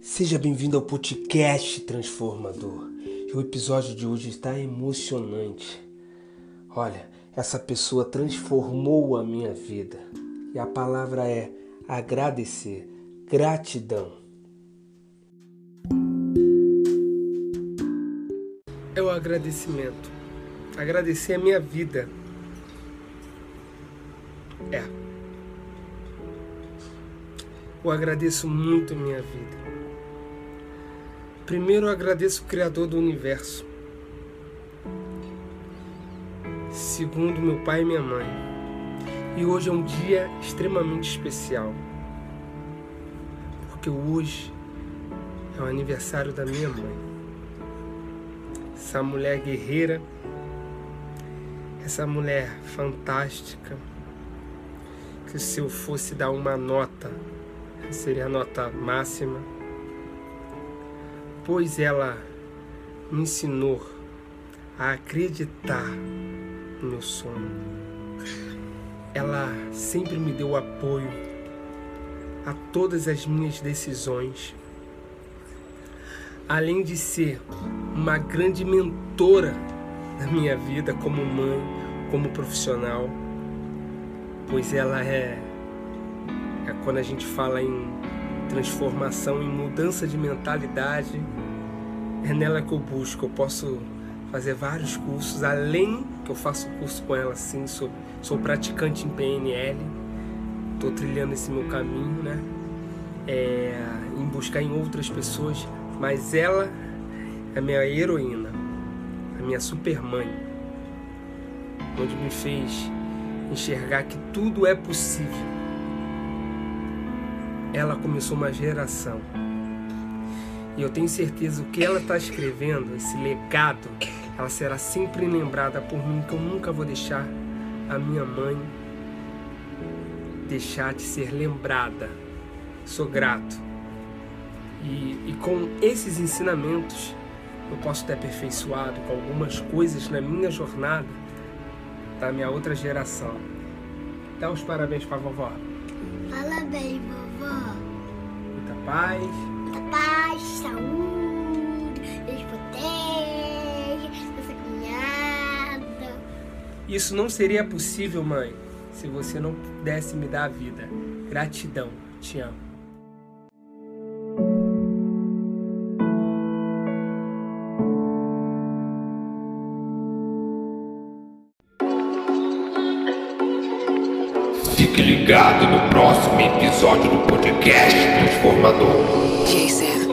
Seja bem-vindo ao podcast Transformador. O episódio de hoje está emocionante. Olha, essa pessoa transformou a minha vida. E a palavra é agradecer, gratidão. É o agradecimento. Agradecer a minha vida. É. Eu agradeço muito a minha vida. Primeiro eu agradeço o Criador do Universo. Segundo, meu pai e minha mãe. E hoje é um dia extremamente especial. Porque hoje é o aniversário da minha mãe. Essa mulher guerreira, essa mulher fantástica, que se eu fosse dar uma nota, seria a nota máxima pois ela me ensinou a acreditar no meu sonho. Ela sempre me deu apoio a todas as minhas decisões. Além de ser uma grande mentora na minha vida como mãe, como profissional, pois ela é, é quando a gente fala em transformação, em mudança de mentalidade. É nela que eu busco. Eu posso fazer vários cursos, além que eu faço curso com ela, sim, sou, sou praticante em PNL, estou trilhando esse meu caminho, né? É, em buscar em outras pessoas, mas ela é a minha heroína, a minha super mãe, onde me fez enxergar que tudo é possível ela começou uma geração. E eu tenho certeza que o que ela está escrevendo, esse legado, ela será sempre lembrada por mim, que eu nunca vou deixar a minha mãe deixar de ser lembrada. Sou grato. E, e com esses ensinamentos, eu posso ter aperfeiçoado com algumas coisas na minha jornada da minha outra geração. Dá os parabéns para a vovó. Parabéns, vovó. Muita paz. Paz, saúde, Deus protege, nossa caminhada. Isso não seria possível, mãe, se você não pudesse me dar a vida. Gratidão. Te amo. Fique ligado no próximo episódio do podcast Transformador. Jason.